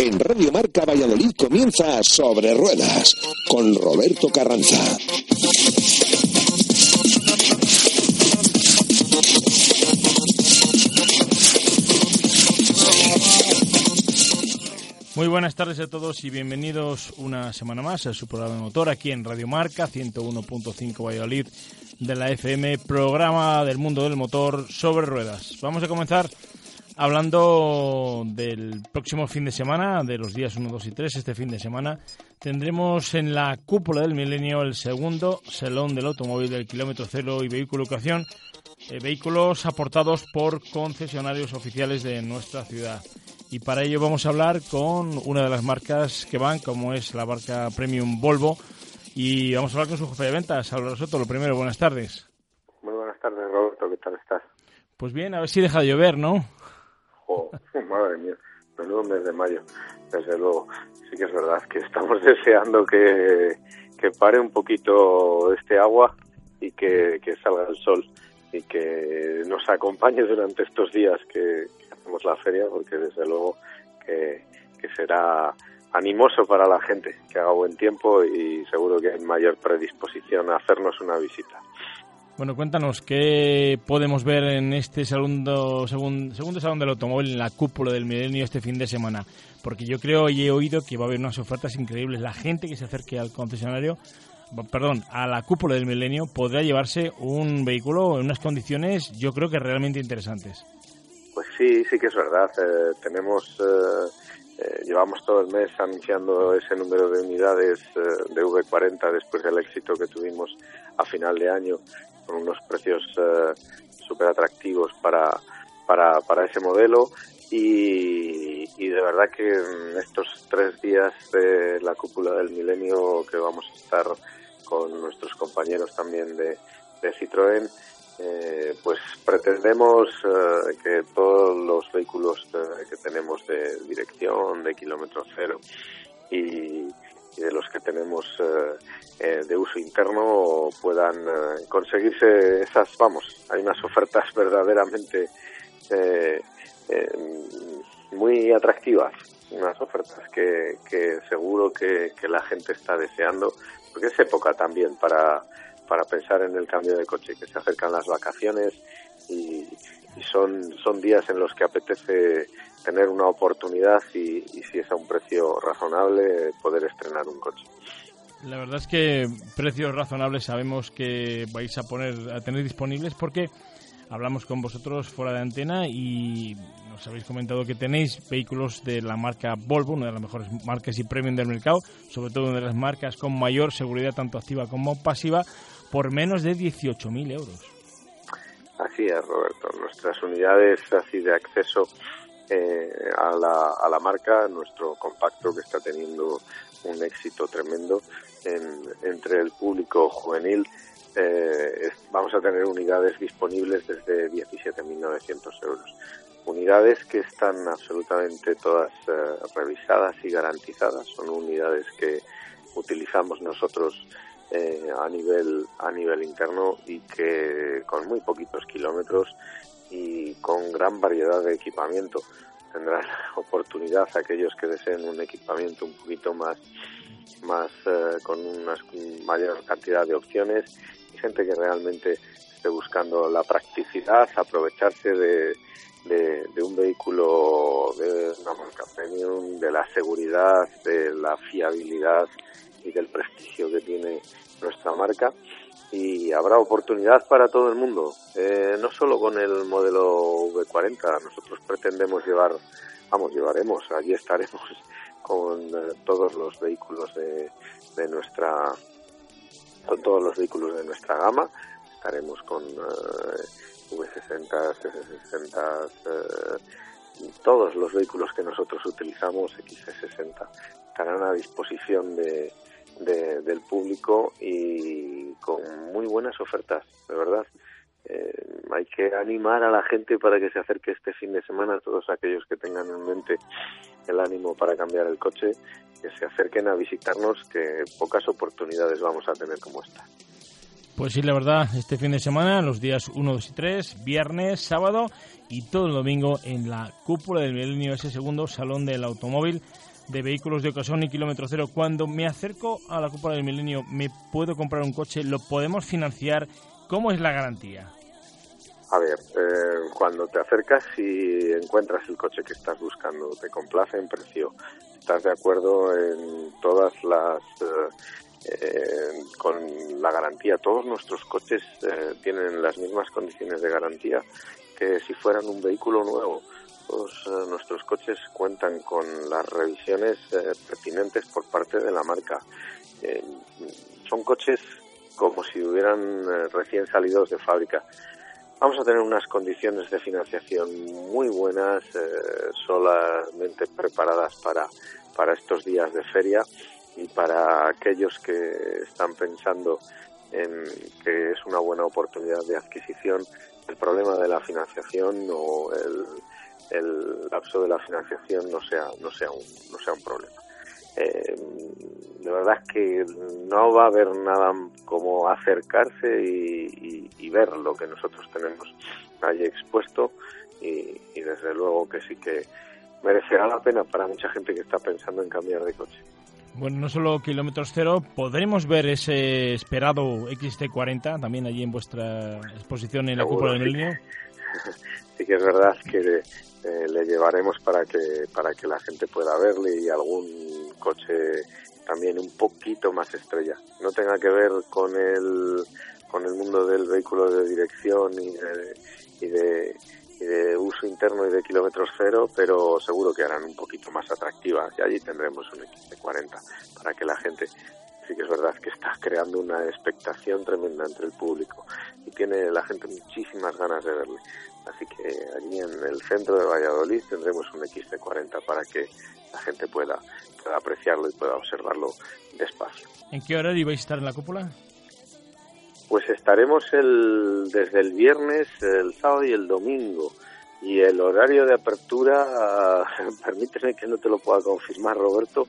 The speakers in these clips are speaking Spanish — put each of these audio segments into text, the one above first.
En Radio Marca Valladolid comienza Sobre Ruedas con Roberto Carranza. Muy buenas tardes a todos y bienvenidos una semana más a su programa de motor aquí en Radio Marca 101.5 Valladolid de la FM, programa del mundo del motor sobre ruedas. Vamos a comenzar hablando del próximo fin de semana, de los días 1, 2 y 3, este fin de semana. Tendremos en la cúpula del milenio el segundo salón del automóvil del kilómetro cero y vehículo educación, eh, vehículos aportados por concesionarios oficiales de nuestra ciudad. Y para ello vamos a hablar con una de las marcas que van, como es la marca Premium Volvo. Y vamos a hablar con su jefe de ventas, Salvador Soto. Lo primero, buenas tardes. Muy buenas tardes, Roberto. ¿Qué tal estás? Pues bien, a ver si deja de llover, ¿no? Madre mía, menudo mes de mayo. Desde luego, sí que es verdad que estamos deseando que, que pare un poquito este agua y que, que salga el sol y que nos acompañe durante estos días que, la feria porque desde luego que, será animoso para la gente, que haga buen tiempo y seguro que hay mayor predisposición a hacernos una visita. Bueno, cuéntanos, ¿qué podemos ver en este segundo, segundo, segundo salón del automóvil en la cúpula del milenio este fin de semana? Porque yo creo y he oído que va a haber unas ofertas increíbles. La gente que se acerque al concesionario, perdón, a la cúpula del milenio podrá llevarse un vehículo en unas condiciones yo creo que realmente interesantes. Pues sí, sí que es verdad. Eh, tenemos, eh, eh, llevamos todo el mes anunciando ese número de unidades de V40 después del éxito que tuvimos a final de año con unos precios súper atractivos para, para, para ese modelo. Y, y, de verdad que en estos tres días de la cúpula del milenio que vamos a estar con nuestros compañeros también de, de Citroën, eh, pues pretendemos eh, que todos los vehículos eh, que tenemos de dirección, de kilómetro cero y, de los que tenemos de uso interno puedan conseguirse esas, vamos, hay unas ofertas verdaderamente muy atractivas, unas ofertas que, seguro que la gente está deseando, porque es época también para para pensar en el cambio de coche, que se acercan las vacaciones y, son, son días en los que apetece tener una oportunidad y, si es a un precio razonable poder estrenar un coche. La verdad es que precios razonables sabemos que vais a poner a tener disponibles porque hablamos con vosotros fuera de antena y nos habéis comentado que tenéis vehículos de la marca Volvo, una de las mejores marcas y premium del mercado, sobre todo una de las marcas con mayor seguridad tanto activa como pasiva por menos de 18.000 euros. Así es, Roberto. Nuestras unidades así de acceso eh, a, la, a la marca, nuestro compacto que está teniendo un éxito tremendo entre el público juvenil. Eh, vamos a tener unidades disponibles desde 17.900 euros. Unidades que están absolutamente todas eh, revisadas y garantizadas. Son unidades que utilizamos nosotros eh, a nivel a nivel interno y que con muy poquitos kilómetros y con gran variedad de equipamiento. Tendrán oportunidad aquellos que deseen un equipamiento un poquito más más eh, con una mayor cantidad de opciones y gente que realmente esté buscando la practicidad aprovecharse de, de, un vehículo de una marca premium de la seguridad de la fiabilidad y del prestigio que tiene nuestra marca. Y habrá oportunidad para todo el mundo, eh, no solo con el modelo V40, nosotros pretendemos llevar, vamos, llevaremos, allí estaremos con eh, todos los vehículos de, de, nuestra, con todos los vehículos de nuestra gama, estaremos con eh, V60, C60, todos los vehículos que nosotros utilizamos, XC60, estarán a disposición de, del público y con muy buenas ofertas, de verdad. Eh, hay que animar a la gente para que se acerque este fin de semana, todos aquellos que tengan en mente el ánimo para cambiar el coche, que se acerquen a visitarnos, que pocas oportunidades vamos a tener como esta. Pues sí, la verdad, este fin de semana, los días 1, 2 y 3, viernes, sábado y todo el domingo en la cúpula del milenio, ese segundo salón del automóvil de vehículos de ocasión y kilómetro cero. Cuando me acerco a la cúpula del milenio, ¿me puedo comprar un coche? ¿Lo podemos financiar? ¿Cómo es la garantía? A ver, eh, cuando te acercas y encuentras el coche que estás buscando, te complace en precio, estás de acuerdo en todas las eh, eh, con la garantía. Todos nuestros coches tienen las mismas condiciones de garantía que si fueran un vehículo nuevo. Todos nuestros coches cuentan con las revisiones pertinentes por parte de la marca. son coches como si hubieran recién salidos de fábrica Vamos a tener unas condiciones de financiación muy buenas, eh, solamente preparadas para, para estos días de feria y para aquellos que están pensando en que es una buena oportunidad de adquisición, el problema de la financiación o el, el lapso de la financiación no sea, no sea, un, no sea un problema. Eh, de verdad es que no va a haber nada como acercarse y, ver lo que nosotros tenemos ahí expuesto y, desde luego que sí que merecerá la pena para mucha gente que está pensando en cambiar de coche. Bueno, no solo kilómetros cero, podremos ver ese esperado XT40 también allí en vuestra exposición en la cúpula del Milenio. Sí que es verdad que eh, le llevaremos para que para que la gente pueda verle y algún coche también un poquito más estrella. No tenga que ver con el, con el mundo del vehículo de dirección y de, y de, de uso interno y de kilómetros cero, pero seguro que harán un poquito más atractivas y allí tendremos un XT40 para que la gente sí que es verdad que está creando una expectación tremenda entre el público y tiene la gente muchísimas ganas de verle. Así que allí en el centro de Valladolid tendremos un XT40 para que la gente pueda, apreciarlo y pueda observarlo despacio. ¿En qué horario vais a estar en la cúpula? Pues estaremos el, desde el viernes, el sábado y el domingo. Y el horario de apertura, permíteme que no te lo pueda confirmar, Roberto,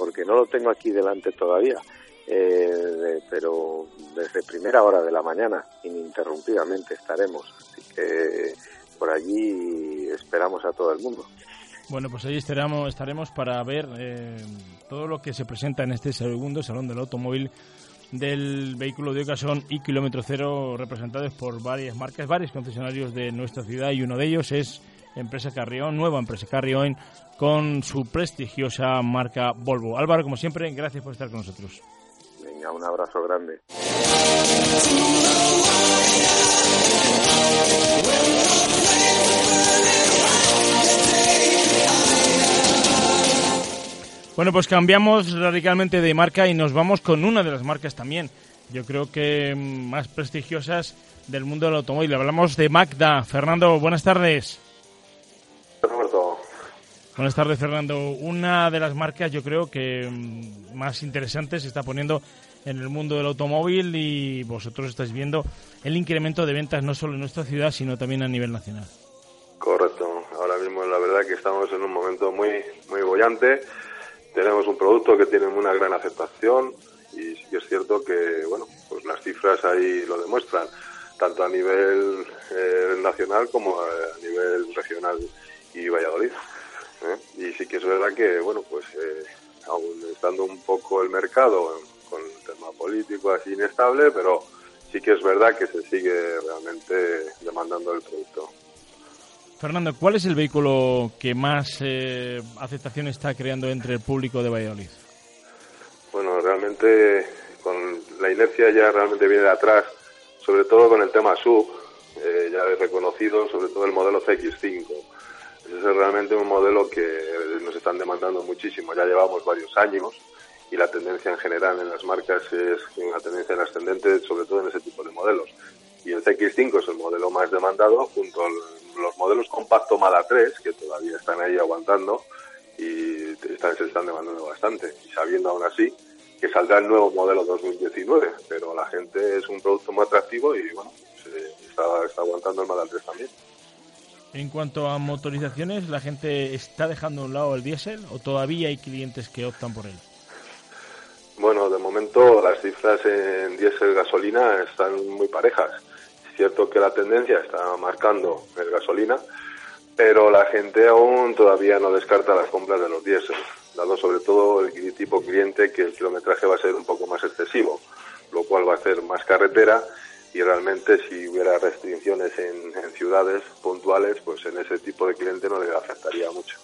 porque no lo tengo aquí delante todavía. Eh, pero desde primera hora de la mañana, ininterrumpidamente estaremos. Así que por allí esperamos a todo el mundo. Bueno, pues ahí estaremos, para ver eh, todo lo que se presenta en este segundo Salón del Automóvil del vehículo de ocasión y kilómetro cero representados por varias marcas, varios concesionarios de nuestra ciudad y uno de ellos es Empresa Carrión, nueva Empresa Carrión con su prestigiosa marca Volvo. Álvaro, como siempre, gracias por estar con nosotros. Venga, un abrazo grande. Bueno, pues cambiamos radicalmente de marca y nos vamos con una de las marcas también, yo creo que más prestigiosas del mundo del automóvil. Hablamos de Magda. Fernando, buenas tardes. Buenas tardes, Fernando. Una de las marcas, yo creo que mm, más interesantes se está poniendo en el mundo del automóvil y vosotros estáis viendo el incremento de ventas no solo en nuestra ciudad, sino también a nivel nacional. Correcto. Ahora mismo la verdad que estamos en un momento muy muy bollante tenemos un producto que tiene una gran aceptación y sí que es cierto que, bueno, pues las cifras ahí lo demuestran, tanto a nivel eh, nacional como a, nivel regional y Valladolid. ¿Eh? Y sí que es verdad que, bueno, pues eh, aún estando un poco el mercado con el tema político así inestable, pero sí que es verdad que se sigue realmente demandando el producto. Fernando, ¿cuál es el vehículo que más eh, aceptación está creando entre el público de Valladolid? Bueno, realmente con la inercia ya realmente viene de atrás, sobre todo con el tema sub, eh, ya reconocido, sobre todo el modelo CX5. Ese es realmente un modelo que nos están demandando muchísimo, ya llevamos varios años y la tendencia en general en las marcas es una tendencia ascendente, sobre todo en ese tipo de modelos. Y el CX5 es el modelo más demandado junto al los modelos compacto Mala 3, que todavía están ahí aguantando y están, se están demandando bastante. Y sabiendo aún así que saldrá el nuevo modelo 2019, pero la gente es un producto muy atractivo y bueno, está, está aguantando el Mala 3 también. En cuanto a motorizaciones, ¿la gente está dejando a un lado el diésel o todavía hay clientes que optan por él? Bueno, de momento las cifras en diésel gasolina están muy parejas cierto que la tendencia está marcando el gasolina, pero la gente aún todavía no descarta las compras de los diésel, dado sobre todo el tipo cliente que el kilometraje va a ser un poco más excesivo, lo cual va a hacer más carretera y realmente si hubiera restricciones en, ciudades puntuales, pues en ese tipo de cliente no le afectaría mucho.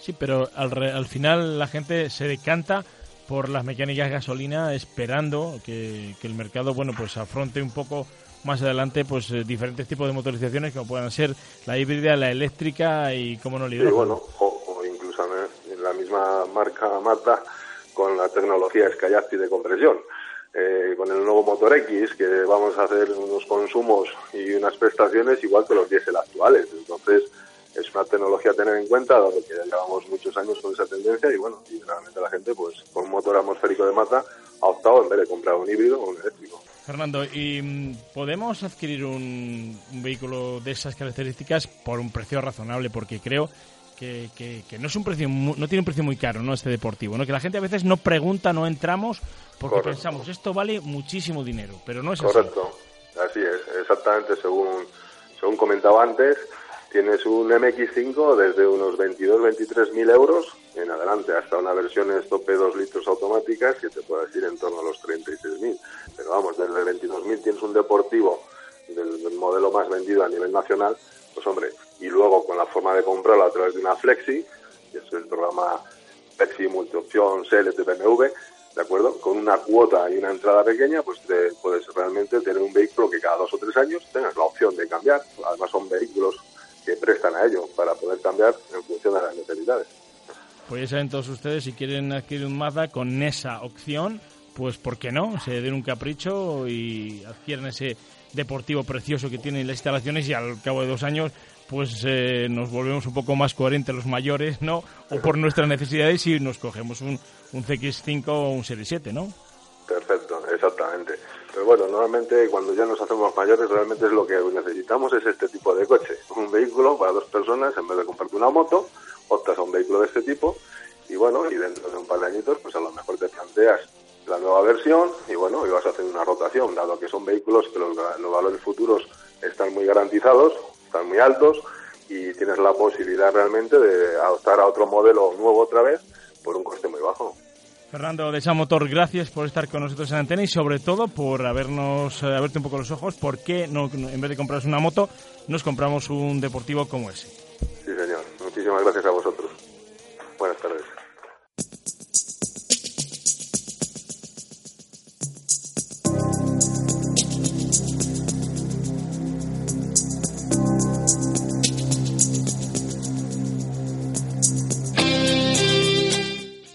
Sí, pero al, al final la gente se decanta por las mecánicas gasolina esperando que, el mercado bueno pues afronte un poco más adelante pues eh, diferentes tipos de motorizaciones como puedan ser la híbrida, la eléctrica y como no bueno, o, incluso en la misma marca Mazda con la tecnología Skyactiv de compresión. Eh, con el nuevo motor X, que vamos a hacer unos consumos y unas prestaciones igual que los diésel actuales. Entonces, es una tecnología a tener en cuenta, dado que ya llevamos muchos años con esa tendencia y bueno, y realmente la gente, pues con un motor atmosférico de mata, ha optado en vez de comprar un híbrido o un eléctrico. Fernando, ¿y mm, podemos adquirir un, vehículo de esas características por un precio razonable? Porque creo que, que, no es un precio no tiene un precio muy caro no este deportivo no que la gente a veces no pregunta no entramos porque pensamos esto vale muchísimo dinero pero no es así. Correcto. Así es exactamente según según comentaba antes Tienes un MX5 desde unos 22, 23 mil euros en adelante hasta una versión tope 2 litros automáticas que te puede ir en torno a los 36 mil. Pero vamos, desde 22 mil tienes un deportivo del, modelo más vendido a nivel nacional, pues hombre, y luego con la forma de comprarlo a través de una Flexi, que es el programa Flexi Multiopción CLT BMW, ¿de acuerdo? Con una cuota y una entrada pequeña, pues te puedes realmente tener un vehículo que cada dos o tres años tengas la opción de cambiar. Además son vehículos que prestan a ello para poder cambiar en función de las necesidades. Pues ya saben todos ustedes, si quieren adquirir un Mazda con esa opción, pues ¿por qué no? Se den un capricho y adquieren ese deportivo precioso que tienen las instalaciones y al cabo de dos años pues eh, nos volvemos un poco más coherentes los mayores, ¿no? O por nuestras necesidades y nos cogemos un, un CX5 o un Serie 7, ¿no? Perfecto, exactamente. Pero bueno, normalmente cuando ya nos hacemos mayores realmente es lo que necesitamos es este tipo de coche. Un vehículo para dos personas en vez de comprarte una moto, optas a un vehículo de este tipo y bueno, y dentro de un par de añitos pues a lo mejor te planteas la nueva versión y bueno, y vas a hacer una rotación, dado que son vehículos que los, los valores futuros están muy garantizados, están muy altos y tienes la posibilidad realmente de adoptar a otro modelo nuevo otra vez por un coste muy bajo. Fernando de Motor, gracias por estar con nosotros en antena y sobre todo por habernos eh, abierto un poco los ojos. ¿Por qué no, en vez de comprarnos una moto, nos compramos un deportivo como ese? Sí, señor. Muchísimas gracias a vosotros. Buenas tardes.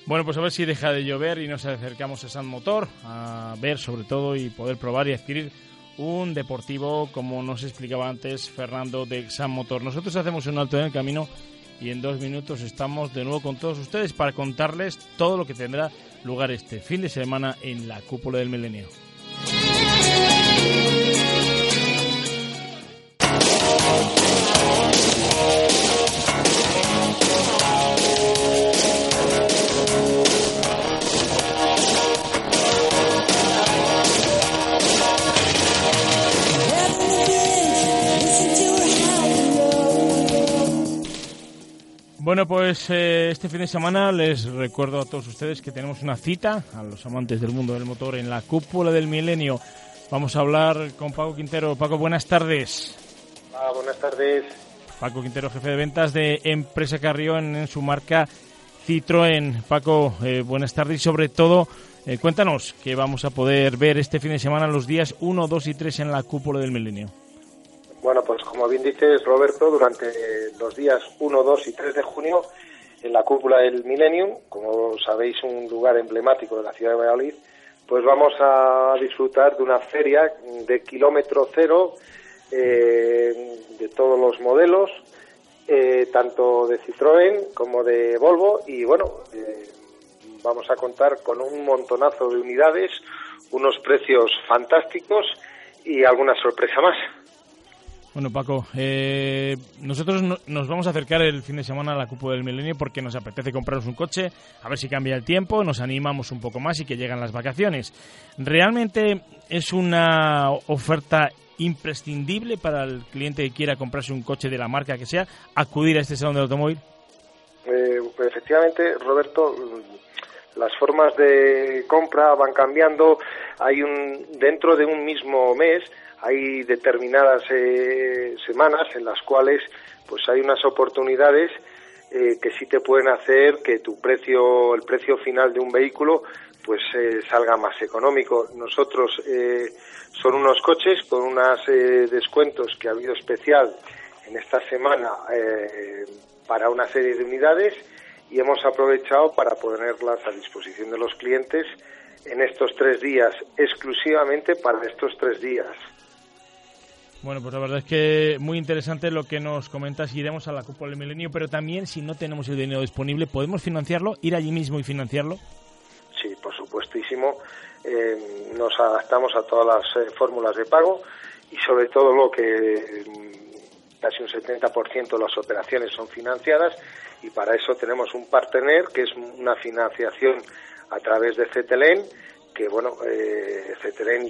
Bueno, pues a ver si deja de llover y nos acercamos a San Motor a ver sobre todo y poder probar y adquirir un deportivo como nos explicaba antes Fernando de San Motor. Nosotros hacemos un alto en el camino y en dos minutos estamos de nuevo con todos ustedes para contarles todo lo que tendrá lugar este fin de semana en la cúpula del milenio. Pues eh, este fin de semana les recuerdo a todos ustedes que tenemos una cita a los amantes del mundo del motor en la cúpula del milenio. Vamos a hablar con Paco Quintero. Paco, buenas tardes. Ah, buenas tardes. Paco Quintero, jefe de ventas de Empresa Carrión en su marca Citroën. Paco, eh, buenas tardes y sobre todo eh, cuéntanos que vamos a poder ver este fin de semana los días 1, 2 y 3 en la cúpula del milenio. Bueno, pues como bien dices, Roberto, durante los días 1, 2 y 3 de junio, en la cúpula del Millennium, como sabéis, un lugar emblemático de la ciudad de Valladolid, pues vamos a disfrutar de una feria de kilómetro cero eh, de todos los modelos, eh, tanto de Citroën como de Volvo, y bueno, eh, vamos a contar con un montonazo de unidades, unos precios fantásticos y alguna sorpresa más. Bueno, Paco, eh, nosotros nos vamos a acercar el fin de semana a la Cúpula del Milenio porque nos apetece comprarnos un coche, a ver si cambia el tiempo, nos animamos un poco más y que llegan las vacaciones. Realmente es una oferta imprescindible para el cliente que quiera comprarse un coche de la marca que sea acudir a este salón del automóvil? Eh, efectivamente, Roberto, las formas de compra van cambiando. Hay un dentro de un mismo mes hay determinadas eh, semanas en las cuales pues hay unas oportunidades eh, que sí te pueden hacer que tu precio, el precio final de un vehículo, pues eh, salga más económico. Nosotros son unos coches con unos descuentos que ha habido especial en esta semana para una serie de unidades y hemos aprovechado para ponerlas a disposición de los clientes en estos tres días, exclusivamente para estos tres días. Bueno, pues la verdad es que muy interesante lo que nos comentas. Iremos a la Cúpula del Milenio, pero también si no tenemos el dinero disponible, ¿podemos financiarlo? ¿Ir allí mismo y financiarlo? Sí, por supuestísimo. Eh, nos adaptamos a todas las eh, fórmulas de pago y sobre todo lo que mm, casi un 70% de las operaciones son financiadas y para eso tenemos un partner que es una financiación a través de CETELEN, que bueno, eh,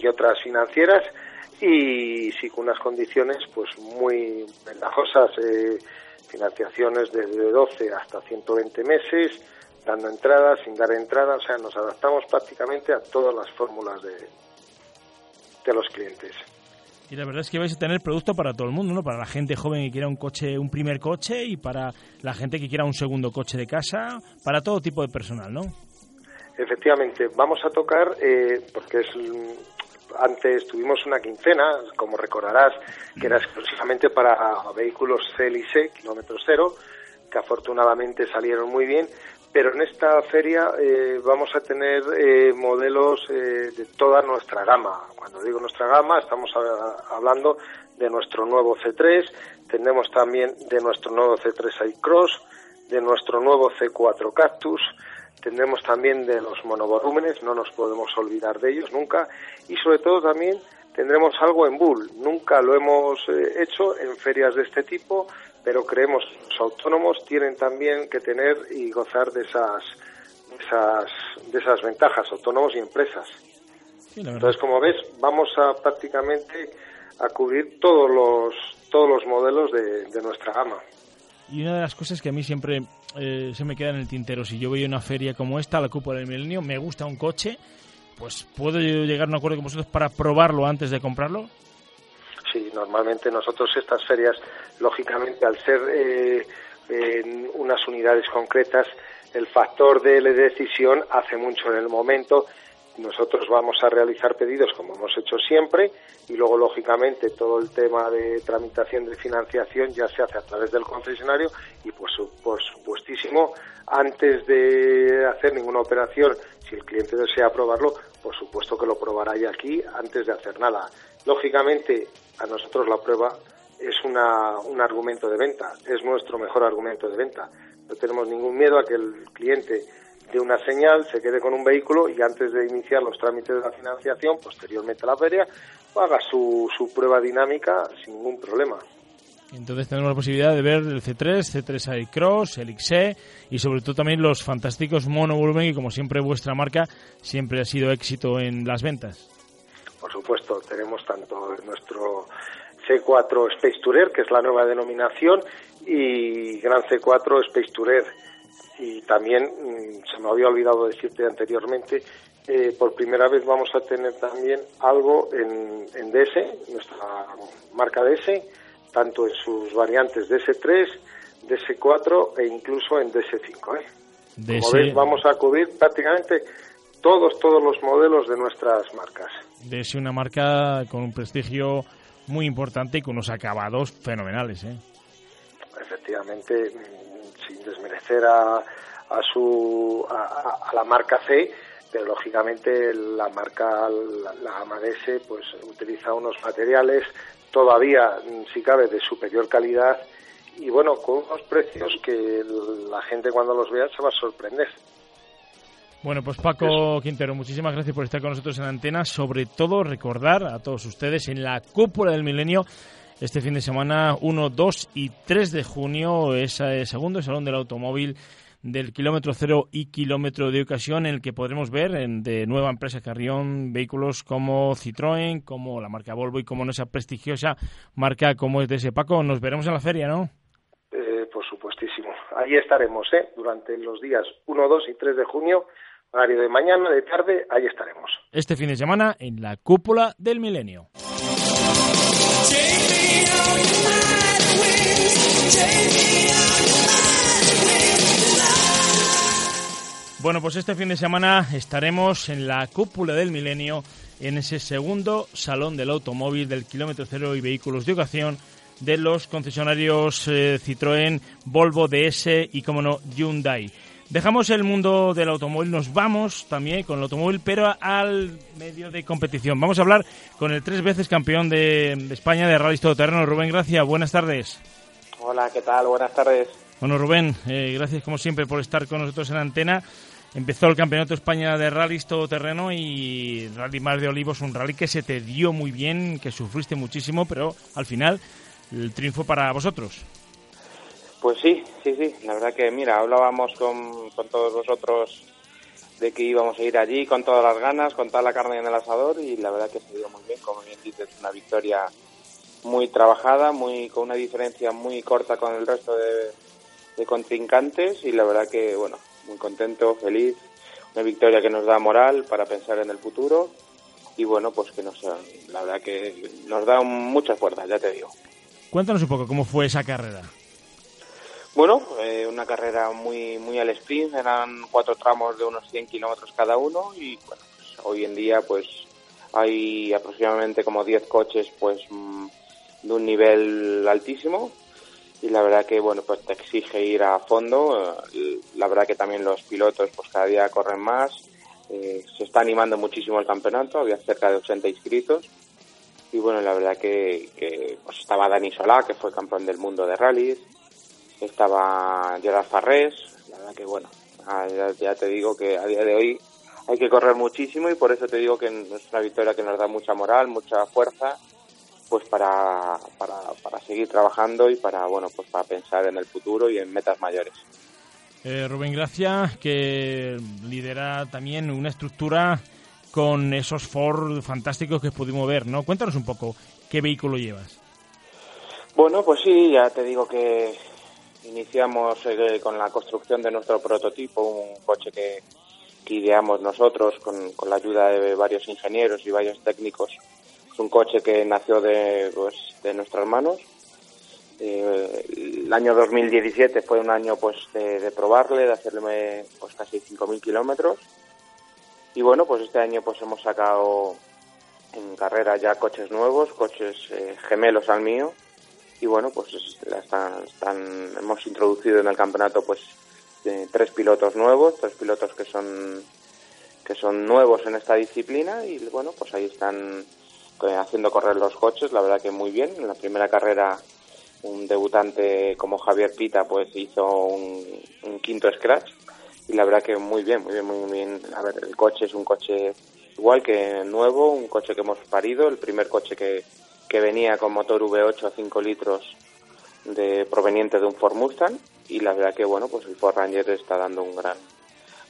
y otras financieras y sí con unas condiciones pues muy ventajosas, eh, financiaciones desde 12 hasta 120 meses, dando entrada, sin dar entrada, o sea, nos adaptamos prácticamente a todas las fórmulas de, de los clientes. Y la verdad es que vais a tener producto para todo el mundo, ¿no? Para la gente joven que quiera un coche, un primer coche y para la gente que quiera un segundo coche de casa, para todo tipo de personal, ¿no? Efectivamente, vamos a tocar, eh, porque es antes tuvimos una quincena, como recordarás, que era exclusivamente para vehículos C kilómetros cero, que afortunadamente salieron muy bien, pero en esta feria eh, vamos a tener eh, modelos eh, de toda nuestra gama. Cuando digo nuestra gama, estamos hablando de nuestro nuevo C3, tenemos también de nuestro nuevo C3 iCross, de nuestro nuevo C4 Cactus, tendremos también de los monovolúmenes, no nos podemos olvidar de ellos nunca, y sobre todo también tendremos algo en Bull. Nunca lo hemos hecho en ferias de este tipo, pero creemos que los autónomos tienen también que tener y gozar de esas, esas, de esas ventajas, autónomos y empresas. Entonces, como ves, vamos a prácticamente a cubrir todos los, todos los modelos de, nuestra gama. Y una de las cosas que a mí siempre eh, se me queda en el tintero, si yo voy a una feria como esta, la Cúpula del Milenio, me gusta un coche, pues ¿puedo llegar a un acuerdo con vosotros para probarlo antes de comprarlo? Sí, normalmente nosotros estas ferias, lógicamente, al ser eh, en unas unidades concretas, el factor de decisión hace mucho en el momento. Nosotros vamos a realizar pedidos como hemos hecho siempre y luego, lógicamente, todo el tema de tramitación de financiación ya se hace a través del concesionario y, pues, por supuestísimo, antes de hacer ninguna operación, si el cliente desea probarlo, por supuesto que lo probará ya aquí antes de hacer nada. Lógicamente, a nosotros la prueba es una, un argumento de venta, es nuestro mejor argumento de venta. No tenemos ningún miedo a que el cliente dé una señal, se quede con un vehículo y antes de iniciar los trámites de la financiación, posteriormente a la feria, haga su, su prueba dinámica sin ningún problema. Entonces tenemos la posibilidad de ver el C3, C3 iCross, el XE y sobre todo también los fantásticos monovolumen y como siempre vuestra marca siempre ha sido éxito en las ventas por supuesto, tenemos tanto nuestro C4 Space Tourer, que es la nueva denominación, y Gran C4 Space Tourer. Y también, mm, se me había olvidado decirte anteriormente, eh, por primera vez vamos a tener también algo en, en DS, nuestra marca DS, tanto en sus variantes DS3, DS4 e incluso en DS5. ¿eh? Como ves, vamos a cubrir prácticamente todos, todos los modelos de nuestras marcas. Ser una marca con un prestigio muy importante y con unos acabados fenomenales. ¿eh? Efectivamente, a, a, su, a, la marca C, pero lógicamente la marca, la, la gama DS, pues utiliza unos materiales todavía, mm, si cabe, de superior calidad y bueno, con unos precios que la gente cuando los vea se va a sorprender. Bueno, pues Paco Quintero, muchísimas gracias por estar con nosotros en antena. Sobre todo recordar a todos ustedes en la cúpula del milenio este fin de semana 1, 2 y 3 de junio, ese segundo Salón del Automóvil del kilómetro cero y kilómetro de ocasión, en el que podremos ver en, de nueva empresa Carrión vehículos como Citroën, como la marca Volvo y como esa prestigiosa marca como es de ese Paco. Nos veremos en la feria, ¿no? Eh, por supuestísimo. Ahí estaremos, ¿eh? Durante los días 1, 2 y 3 de junio, horario de mañana, de tarde, ahí estaremos. Este fin de semana en la cúpula del milenio. Bueno, pues este fin de semana estaremos en la cúpula del milenio, en ese segundo salón del automóvil del kilómetro cero y vehículos de ocasión de los concesionarios eh, Citroën, Volvo, DS y, como no, Hyundai. Dejamos el mundo del automóvil, nos vamos también con el automóvil, pero al medio de competición. Vamos a hablar con el tres veces campeón de, España de Rally Todoterreno, Rubén Gracia. Buenas tardes. Hola, ¿qué tal? Buenas tardes. Bueno, Rubén, eh, gracias como siempre por estar con nosotros en antena. Empezó el Campeonato España de Rallys Todoterreno y Rally Mar de Olivos, un rally que se te dio muy bien, que sufriste muchísimo, pero al final el triunfo para vosotros. Pues sí, sí, sí. La verdad que, mira, hablábamos con, con todos vosotros de que íbamos a ir allí con todas las ganas, con toda la carne en el asador y la verdad que se dio muy bien. Como bien dices, una victoria muy trabajada, muy con una diferencia muy corta con el resto de, de contrincantes y la verdad que, bueno, muy contento, feliz. Una victoria que nos da moral para pensar en el futuro y bueno, pues que nos, la verdad que nos da muchas fuerzas, ya te digo. Cuéntanos un poco cómo fue esa carrera. Bueno, eh, una carrera muy muy al sprint, eran cuatro tramos de unos 100 kilómetros cada uno y bueno, pues, hoy en día pues hay aproximadamente como 10 coches pues mm, de un nivel altísimo. Y la verdad que bueno pues te exige ir a fondo. Eh, la verdad que también los pilotos pues cada día corren más. Eh, se está animando muchísimo el campeonato. Había cerca de 80 inscritos. Y bueno la verdad que, pues estaba Dani Solá que fue campeón del mundo de rallies. Estaba Gerard Farrés. La verdad que bueno ya, ya te digo que a día de hoy hay que correr muchísimo y por eso te digo que es una victoria que nos da mucha moral mucha fuerza pues para, para, para seguir trabajando y para bueno pues para pensar en el futuro y en metas mayores. Eh, Rubén Gracia, que lidera también una estructura con esos Ford fantásticos que pudimos ver, ¿no? Cuéntanos un poco qué vehículo llevas. Bueno, pues sí, ya te digo que iniciamos eh, con la construcción de nuestro prototipo, un coche que, que ideamos nosotros con, con la ayuda de varios ingenieros y varios técnicos es un coche que nació de, pues, de nuestras manos. Eh, el año 2017 fue un año pues de, probarle, de hacerle pues casi 5.000 kilómetros. Y bueno, pues este año pues hemos sacado en carrera ya coches nuevos, coches eh, gemelos al mío. Y bueno, pues están, están, hemos introducido en el campeonato pues tres pilotos nuevos, tres pilotos que son que son nuevos en esta disciplina y bueno, pues ahí están haciendo correr los coches, la verdad que muy bien. En la primera carrera un debutante como Javier Pita pues hizo un, quinto scratch y la verdad que muy bien, muy bien, muy bien. A ver, el coche es un coche igual que nuevo, un coche que hemos parido, el primer coche que, que venía con motor V8 a 5 litros de proveniente de un Ford Mustang y la verdad que bueno, pues el Ford Ranger está dando un gran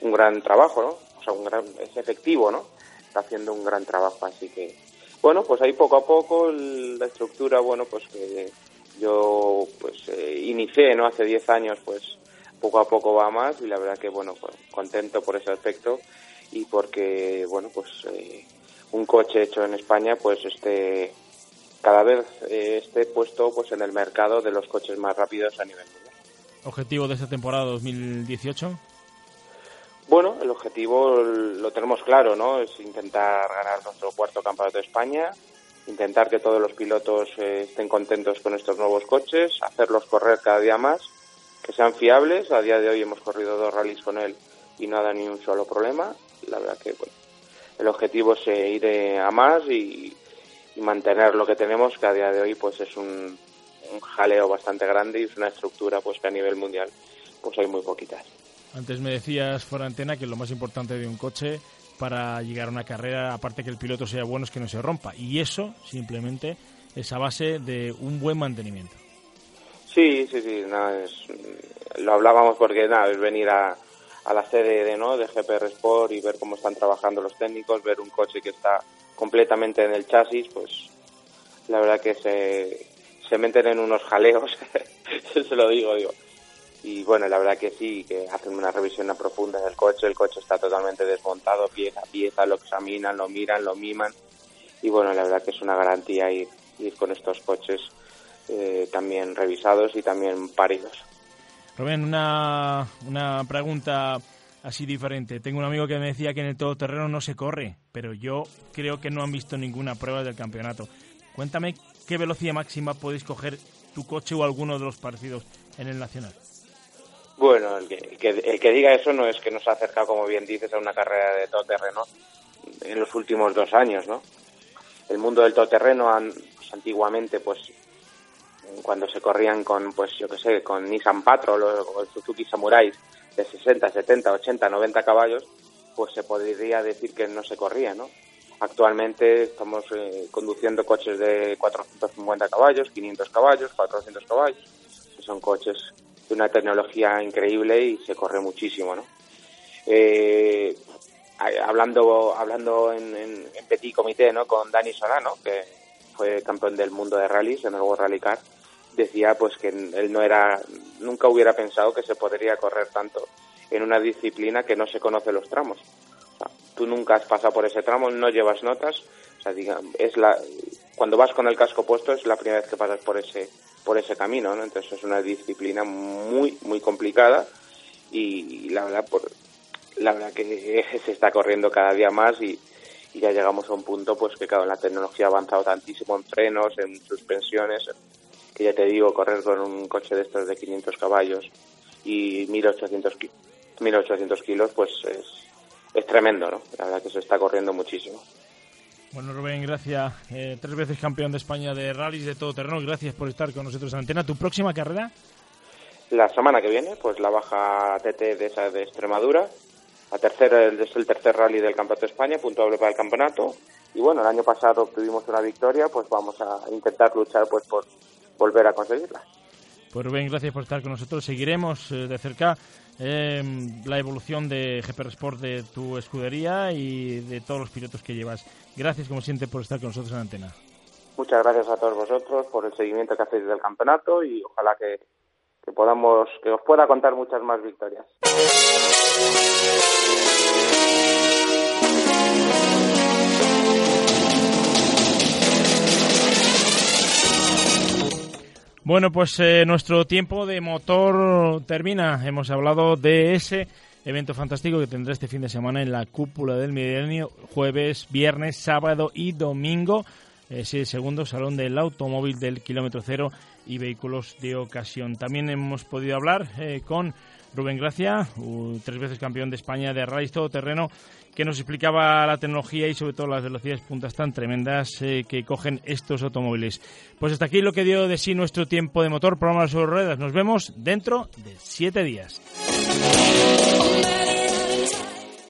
un gran trabajo, ¿no? O sea, un gran es efectivo, ¿no? Está haciendo un gran trabajo, así que bueno, pues ahí poco a poco la estructura, bueno, pues que yo pues eh, inicié, ¿no? Hace 10 años, pues poco a poco va más y la verdad que, bueno, pues, contento por ese aspecto y porque, bueno, pues eh, un coche hecho en España, pues este cada vez eh, esté puesto pues en el mercado de los coches más rápidos a nivel mundial. ¿Objetivo de esta temporada 2018? Bueno, el objetivo lo tenemos claro, ¿no? Es intentar ganar nuestro cuarto campeonato de España, intentar que todos los pilotos eh, estén contentos con estos nuevos coches, hacerlos correr cada día más, que sean fiables. A día de hoy hemos corrido dos rallies con él y no ha dado ni un solo problema. La verdad que bueno, el objetivo es eh, ir a más y, mantener lo que tenemos, que a día de hoy pues es un, un jaleo bastante grande y es una estructura pues que a nivel mundial pues hay muy poquitas. Antes me decías fuera antena que lo más importante de un coche para llegar a una carrera, aparte que el piloto sea bueno, es que no se rompa. Y eso simplemente es a base de un buen mantenimiento. Sí, sí, sí. lo hablábamos porque nada, es venir a, a la sede de, ¿no? de GPR Sport y ver cómo están trabajando los técnicos, ver un coche que está completamente en el chasis, pues la verdad que se, se meten en unos jaleos, se lo digo, digo. Y bueno, la verdad que sí, que hacen una revisión profunda del coche, el coche está totalmente desmontado, pieza a pieza, lo examinan, lo miran, lo miman. Y bueno, la verdad que es una garantía ir, con estos coches eh, también revisados y también paridos. Rubén, una, una pregunta así diferente. Tengo un amigo que me decía que en el todoterreno no se corre, pero yo creo que no han visto ninguna prueba del campeonato. Cuéntame qué velocidad máxima podéis coger tu coche o alguno de los parecidos en el Nacional. Bueno, el que, el que, diga eso no es que nos ha acercado, como bien dices, a una carrera de todoterreno en los últimos dos años, ¿no? El mundo del todoterreno, pues, antiguamente, pues cuando se corrían con, pues yo que sé, con Nissan Patrol o, el Suzuki Samurai de 60, 70, 80, 90 caballos, pues se podría decir que no se corría, ¿no? Actualmente estamos eh, conduciendo coches de 450 caballos, 500 caballos, 400 caballos, que son coches de una tecnología increíble y se corre muchísimo, ¿no? Eh, hablando hablando en, en, Petit Comité, ¿no? Con Dani Solano, que fue campeón del mundo de rallies en el World Rally Car, decía pues que él no era, nunca hubiera pensado que se podría correr tanto en una disciplina que no se conoce los tramos. tú nunca has pasado por ese tramo, no llevas notas, o sea, es la, cuando vas con el casco puesto es la primera vez que pasas por ese por ese camino, ¿no? Entonces es una disciplina muy muy complicada y, la verdad por la verdad que se está corriendo cada día más y, ya llegamos a un punto pues que claro, la tecnología ha avanzado tantísimo en frenos, en suspensiones, que ya te digo, correr con un coche de estos de 500 caballos y 1800 1800 kilos, pues es, es tremendo, ¿no? La verdad que se está corriendo muchísimo. Bueno, Rubén, gracias. Eh, tres veces campeón de España de rallies de todo terreno. Gracias por estar con nosotros en Antena. ¿Tu próxima carrera? La semana que viene, pues la baja TT de esa de Extremadura. La tercera es el tercer rally del Campeonato de España, puntuable para el campeonato. Y bueno, el año pasado obtuvimos una victoria, pues vamos a intentar luchar pues por volver a conseguirla. Pues Rubén, gracias por estar con nosotros. Seguiremos eh, de cerca Em, la evolución de GP Sport de tu escudería y de todos los pilotos que llevas. Gracias, como siempre, por estar con nosotros en antena. Muchas gracias a todos vosotros por el seguimiento que hacéis del campeonato y ojalá que, que podamos, que os pueda contar muchas más victorias. Bueno, pues eh, nuestro tiempo de motor termina. Hemos hablado de ese evento fantástico que tendrá este fin de semana en la cúpula del milenio, jueves, viernes, sábado y domingo. Ese segundo salón del automóvil del kilómetro cero y vehículos de ocasión. También hemos podido hablar eh, con Rubén Gracia, tres veces campeón de España de rally terreno, que nos explicaba la tecnología y sobre todo las velocidades puntas tan tremendas eh, que cogen estos automóviles. Pues hasta aquí lo que dio de sí nuestro tiempo de motor, programa sobre ruedas. Nos vemos dentro de siete días.